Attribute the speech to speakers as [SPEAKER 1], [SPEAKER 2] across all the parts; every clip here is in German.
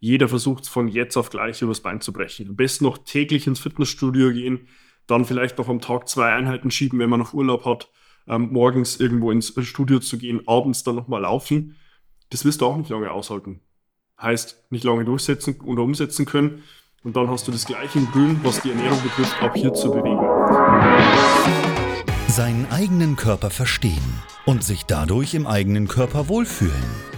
[SPEAKER 1] Jeder versucht es von jetzt auf gleich übers Bein zu brechen. Am besten noch täglich ins Fitnessstudio gehen, dann vielleicht noch am Tag zwei Einheiten schieben, wenn man noch Urlaub hat, ähm, morgens irgendwo ins Studio zu gehen, abends dann nochmal laufen. Das wirst du auch nicht lange aushalten. Heißt, nicht lange durchsetzen oder umsetzen können. Und dann hast du das gleiche im Grün, was die Ernährung betrifft, auch hier zu bewegen.
[SPEAKER 2] Seinen eigenen Körper verstehen und sich dadurch im eigenen Körper wohlfühlen.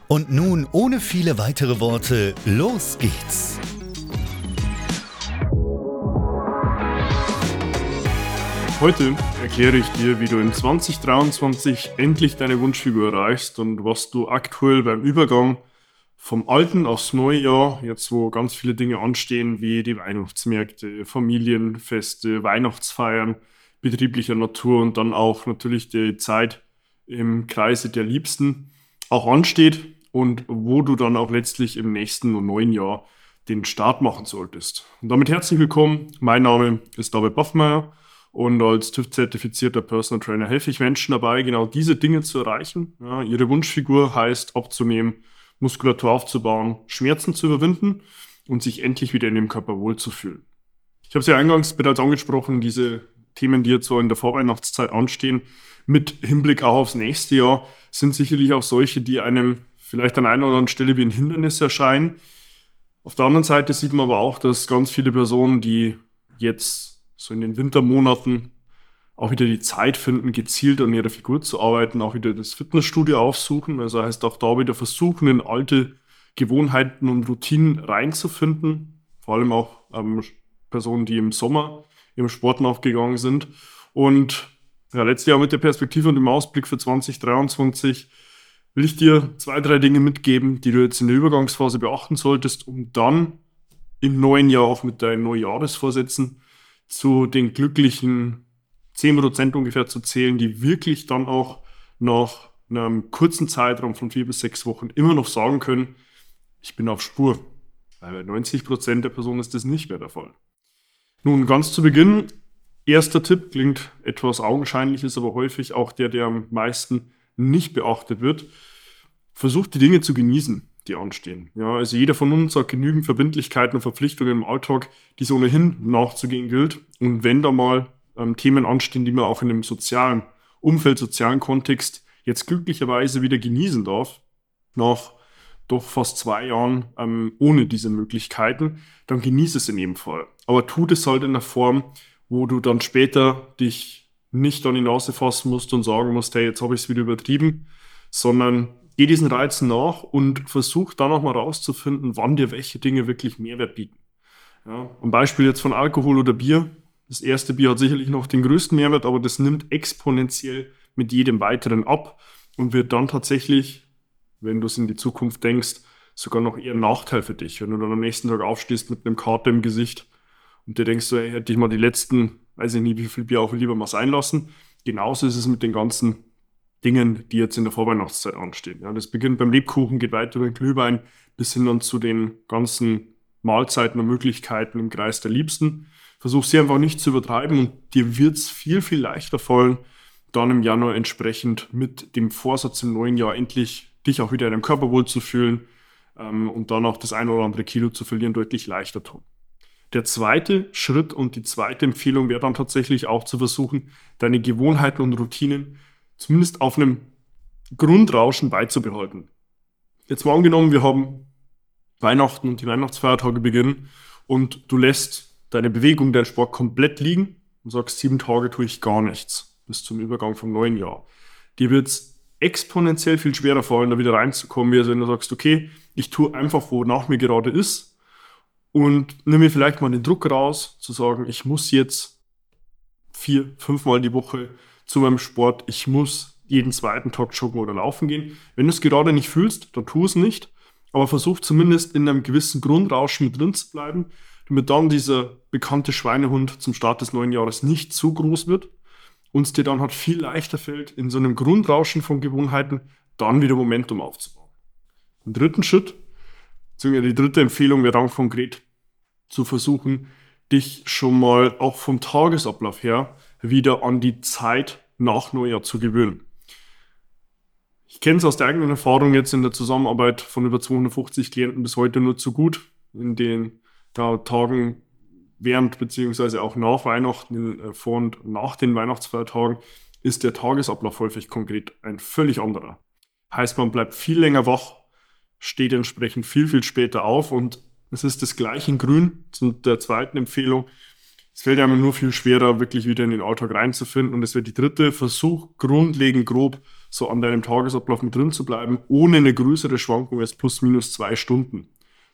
[SPEAKER 2] Und nun, ohne viele weitere Worte, los geht's!
[SPEAKER 1] Heute erkläre ich dir, wie du in 2023 endlich deine Wunschfigur erreichst und was du aktuell beim Übergang vom alten aufs neue Jahr, jetzt wo ganz viele Dinge anstehen, wie die Weihnachtsmärkte, Familienfeste, Weihnachtsfeiern betrieblicher Natur und dann auch natürlich die Zeit im Kreise der Liebsten auch ansteht und wo du dann auch letztlich im nächsten neuen Jahr den Start machen solltest. Und damit herzlich willkommen. Mein Name ist David Boffmeier und als TÜV-zertifizierter Personal Trainer helfe ich Menschen dabei, genau diese Dinge zu erreichen. Ja, ihre Wunschfigur heißt abzunehmen, Muskulatur aufzubauen, Schmerzen zu überwinden und sich endlich wieder in dem Körper wohlzufühlen. Ich habe es ja eingangs bereits angesprochen, diese Themen, die jetzt so in der Vorweihnachtszeit anstehen, mit Hinblick auch aufs nächste Jahr, sind sicherlich auch solche, die einem vielleicht an einer oder anderen Stelle wie ein Hindernis erscheinen. Auf der anderen Seite sieht man aber auch, dass ganz viele Personen, die jetzt so in den Wintermonaten auch wieder die Zeit finden, gezielt an ihrer Figur zu arbeiten, auch wieder das Fitnessstudio aufsuchen. Also heißt auch da wieder versuchen, in alte Gewohnheiten und Routinen reinzufinden. Vor allem auch ähm, Personen, die im Sommer im Sport nachgegangen sind. Und ja, letztes Jahr mit der Perspektive und dem Ausblick für 2023 will ich dir zwei, drei Dinge mitgeben, die du jetzt in der Übergangsphase beachten solltest, um dann im neuen Jahr auch mit deinen Neujahresvorsätzen zu den glücklichen 10% ungefähr zu zählen, die wirklich dann auch nach einem kurzen Zeitraum von vier bis sechs Wochen immer noch sagen können, ich bin auf Spur. Weil bei 90% der Personen ist das nicht mehr der Fall. Nun, ganz zu Beginn, erster Tipp klingt etwas augenscheinlich, ist aber häufig auch der, der am meisten nicht beachtet wird. Versucht die Dinge zu genießen, die anstehen. Ja, also jeder von uns hat genügend Verbindlichkeiten und Verpflichtungen im Alltag, die es ohnehin nachzugehen gilt. Und wenn da mal ähm, Themen anstehen, die man auch in einem sozialen Umfeld, sozialen Kontext jetzt glücklicherweise wieder genießen darf, nach doch fast zwei Jahren ähm, ohne diese Möglichkeiten, dann genieße es in jedem Fall. Aber tut es halt in der Form, wo du dann später dich nicht an die Nase fassen musst und sagen musst, hey, jetzt habe ich es wieder übertrieben, sondern geh diesen Reizen nach und versuch dann auch mal rauszufinden, wann dir welche Dinge wirklich Mehrwert bieten. Ja, ein Beispiel jetzt von Alkohol oder Bier. Das erste Bier hat sicherlich noch den größten Mehrwert, aber das nimmt exponentiell mit jedem weiteren ab und wird dann tatsächlich, wenn du es in die Zukunft denkst, sogar noch eher ein Nachteil für dich. Wenn du dann am nächsten Tag aufstehst mit einem Kater im Gesicht und dir denkst, so, hey, hätte ich mal die letzten, weiß ich nicht, wie viel Bier auch lieber mal sein lassen. Genauso ist es mit den ganzen Dingen, die jetzt in der Vorweihnachtszeit anstehen. Ja, das beginnt beim Lebkuchen, geht weiter den Glühwein bis hin dann zu den ganzen Mahlzeiten und Möglichkeiten im Kreis der Liebsten. Versuch sie einfach nicht zu übertreiben und dir wird es viel, viel leichter fallen, dann im Januar entsprechend mit dem Vorsatz im neuen Jahr endlich dich auch wieder in deinem Körper wohlzufühlen ähm, und dann auch das ein oder andere Kilo zu verlieren deutlich leichter tun. Der zweite Schritt und die zweite Empfehlung wäre dann tatsächlich auch zu versuchen, deine Gewohnheiten und Routinen zumindest auf einem Grundrauschen beizubehalten. Jetzt mal angenommen, wir haben Weihnachten und die Weihnachtsfeiertage beginnen und du lässt deine Bewegung, deinen Sport komplett liegen und sagst, sieben Tage tue ich gar nichts bis zum Übergang vom neuen Jahr. Dir wird es exponentiell viel schwerer fallen, da wieder reinzukommen, wie als wenn du sagst, okay, ich tue einfach, wo nach mir gerade ist und nimm mir vielleicht mal den Druck raus, zu sagen, ich muss jetzt vier, fünfmal die Woche zu meinem Sport, ich muss jeden zweiten Tag joggen oder laufen gehen. Wenn du es gerade nicht fühlst, dann tu es nicht, aber versuch zumindest in einem gewissen Grundrauschen mit drin zu bleiben, damit dann dieser bekannte Schweinehund zum Start des neuen Jahres nicht zu groß wird und es dir dann halt viel leichter fällt, in so einem Grundrauschen von Gewohnheiten dann wieder Momentum aufzubauen. Im dritten Schritt, beziehungsweise die dritte Empfehlung wäre dann konkret zu versuchen, dich schon mal auch vom Tagesablauf her wieder an die Zeit nach Neujahr zu gewöhnen. Ich kenne es aus der eigenen Erfahrung jetzt in der Zusammenarbeit von über 250 Klienten bis heute nur zu gut. In den ja, Tagen während beziehungsweise auch nach Weihnachten, äh, vor und nach den Weihnachtsfeiertagen, ist der Tagesablauf häufig konkret ein völlig anderer. Heißt, man bleibt viel länger wach, steht entsprechend viel, viel später auf und es ist das gleiche in Grün zu der zweiten Empfehlung. Es fällt einem nur viel schwerer, wirklich wieder in den Alltag reinzufinden. Und es wird die dritte Versuch, grundlegend grob so an deinem Tagesablauf mit drin zu bleiben, ohne eine größere Schwankung als plus minus zwei Stunden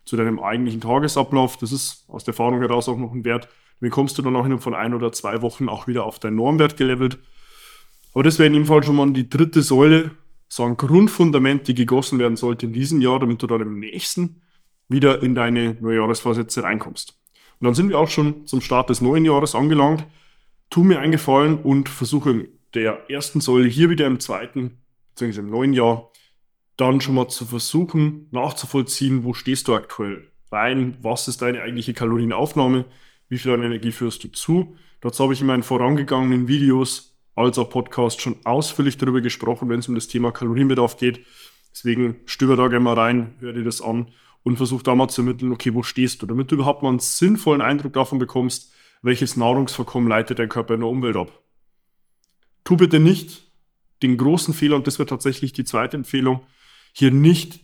[SPEAKER 1] zu deinem eigentlichen Tagesablauf. Das ist aus der Erfahrung heraus auch noch ein Wert. Den kommst du dann auch innerhalb von ein oder zwei Wochen auch wieder auf deinen Normwert gelevelt. Aber das wäre in dem Fall schon mal die dritte Säule, so ein Grundfundament, die gegossen werden sollte in diesem Jahr, damit du dann im nächsten wieder in deine Neujahresvorsätze reinkommst. Und dann sind wir auch schon zum Start des neuen Jahres angelangt. Tu mir einen Gefallen und versuche der ersten Säule hier wieder im zweiten, beziehungsweise im neuen Jahr, dann schon mal zu versuchen, nachzuvollziehen, wo stehst du aktuell rein, was ist deine eigentliche Kalorienaufnahme, wie viel an Energie führst du zu. Dazu habe ich in meinen vorangegangenen Videos als auch Podcast schon ausführlich darüber gesprochen, wenn es um das Thema Kalorienbedarf geht. Deswegen stöber da gerne mal rein, hör dir das an und versuch da mal zu ermitteln, okay, wo stehst du, damit du überhaupt mal einen sinnvollen Eindruck davon bekommst, welches Nahrungsvorkommen leitet dein Körper in der Umwelt ab. Tu bitte nicht den großen Fehler, und das wäre tatsächlich die zweite Empfehlung, hier nicht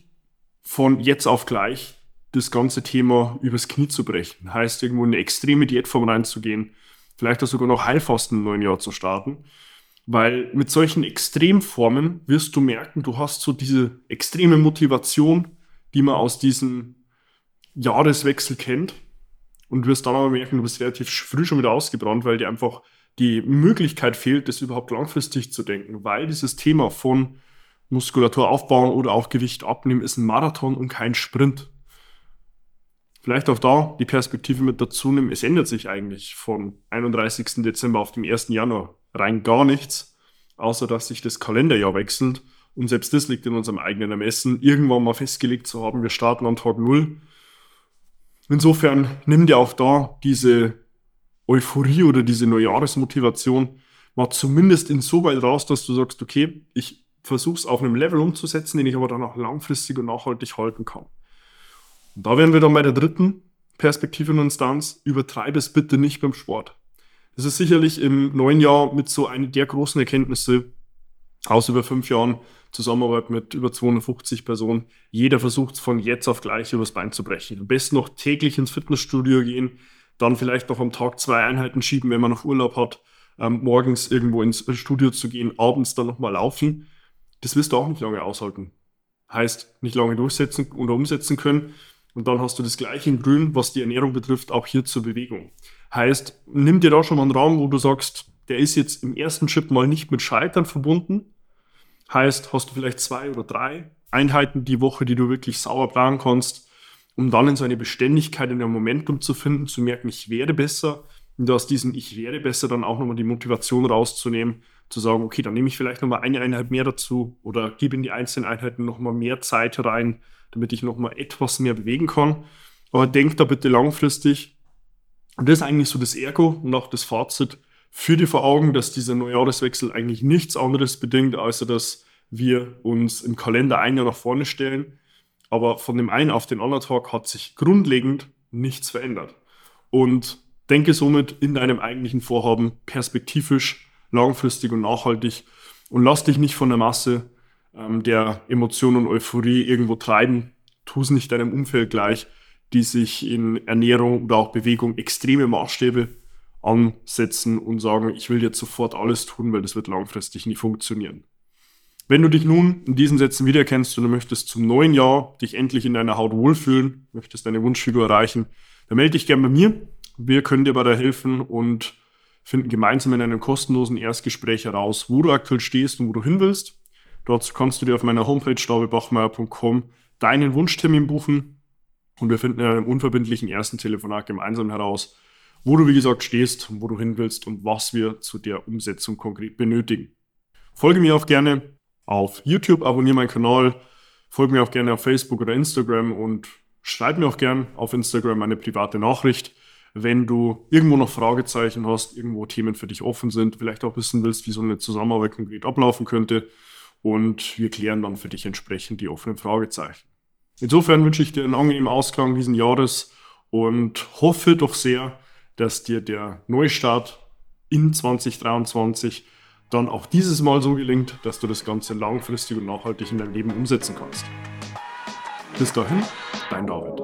[SPEAKER 1] von jetzt auf gleich das ganze Thema übers Knie zu brechen. Heißt, irgendwo in eine extreme Diätform reinzugehen, vielleicht auch sogar noch Heilfasten im neuen Jahr zu starten. Weil mit solchen Extremformen wirst du merken, du hast so diese extreme Motivation, die man aus diesem Jahreswechsel kennt. Und wirst dann aber merken, du bist relativ früh schon wieder ausgebrannt, weil dir einfach die Möglichkeit fehlt, das überhaupt langfristig zu denken, weil dieses Thema von Muskulatur aufbauen oder auch Gewicht abnehmen ist ein Marathon und kein Sprint. Vielleicht auch da die Perspektive mit dazu nehmen. Es ändert sich eigentlich vom 31. Dezember auf dem 1. Januar rein gar nichts, außer dass sich das Kalenderjahr wechselt. Und selbst das liegt in unserem eigenen Ermessen, irgendwann mal festgelegt zu haben, wir starten an Tag Null. Insofern nimm dir auch da diese Euphorie oder diese Neujahresmotivation mal zumindest insoweit raus, dass du sagst, okay, ich versuche es auf einem Level umzusetzen, den ich aber dann auch langfristig und nachhaltig halten kann. Und da wären wir dann bei der dritten Perspektive und Instanz, übertreibe es bitte nicht beim Sport. Das ist sicherlich im neuen Jahr mit so einer der großen Erkenntnisse aus über fünf Jahren Zusammenarbeit mit über 250 Personen. Jeder versucht von jetzt auf gleich übers Bein zu brechen. Am besten noch täglich ins Fitnessstudio gehen, dann vielleicht noch am Tag zwei Einheiten schieben, wenn man noch Urlaub hat, ähm, morgens irgendwo ins Studio zu gehen, abends dann nochmal laufen das wirst du auch nicht lange aushalten. Heißt, nicht lange durchsetzen oder umsetzen können. Und dann hast du das gleiche in Grün, was die Ernährung betrifft, auch hier zur Bewegung. Heißt, nimm dir da schon mal einen Raum, wo du sagst, der ist jetzt im ersten Schritt mal nicht mit Scheitern verbunden. Heißt, hast du vielleicht zwei oder drei Einheiten die Woche, die du wirklich sauber planen kannst, um dann in so eine Beständigkeit, in ein Momentum zu finden, zu merken, ich werde besser. Und aus diesem Ich werde besser dann auch nochmal die Motivation rauszunehmen, zu sagen, okay, dann nehme ich vielleicht nochmal eine Einheit mehr dazu oder gebe in die einzelnen Einheiten nochmal mehr Zeit rein, damit ich nochmal etwas mehr bewegen kann. Aber denkt da bitte langfristig. Und das ist eigentlich so das Ergo und auch das Fazit für die vor Augen, dass dieser Neujahreswechsel eigentlich nichts anderes bedingt, außer dass wir uns im Kalender ein Jahr nach vorne stellen. Aber von dem einen auf den anderen Tag hat sich grundlegend nichts verändert. und denke somit in deinem eigentlichen Vorhaben perspektivisch, langfristig und nachhaltig und lass dich nicht von der Masse ähm, der Emotionen und Euphorie irgendwo treiben. Tu es nicht deinem Umfeld gleich, die sich in Ernährung oder auch Bewegung extreme Maßstäbe ansetzen und sagen, ich will jetzt sofort alles tun, weil das wird langfristig nie funktionieren. Wenn du dich nun in diesen Sätzen wiedererkennst und du möchtest zum neuen Jahr dich endlich in deiner Haut wohlfühlen, möchtest deine Wunschfigur erreichen, dann melde dich gerne bei mir. Wir können dir dabei helfen und finden gemeinsam in einem kostenlosen Erstgespräch heraus, wo du aktuell stehst und wo du hin willst. Dort kannst du dir auf meiner Homepage davidbachmeier.com deinen Wunschtermin buchen und wir finden in einem unverbindlichen ersten Telefonat gemeinsam heraus, wo du wie gesagt stehst, wo du hin willst und was wir zu der Umsetzung konkret benötigen. Folge mir auch gerne auf YouTube, abonniere meinen Kanal, folge mir auch gerne auf Facebook oder Instagram und schreib mir auch gerne auf Instagram eine private Nachricht, wenn du irgendwo noch Fragezeichen hast, irgendwo Themen für dich offen sind, vielleicht auch wissen willst, wie so eine Zusammenarbeit konkret ablaufen könnte. Und wir klären dann für dich entsprechend die offenen Fragezeichen. Insofern wünsche ich dir einen angenehmen Ausklang diesen Jahres und hoffe doch sehr, dass dir der Neustart in 2023 dann auch dieses Mal so gelingt, dass du das Ganze langfristig und nachhaltig in deinem Leben umsetzen kannst. Bis dahin, dein David.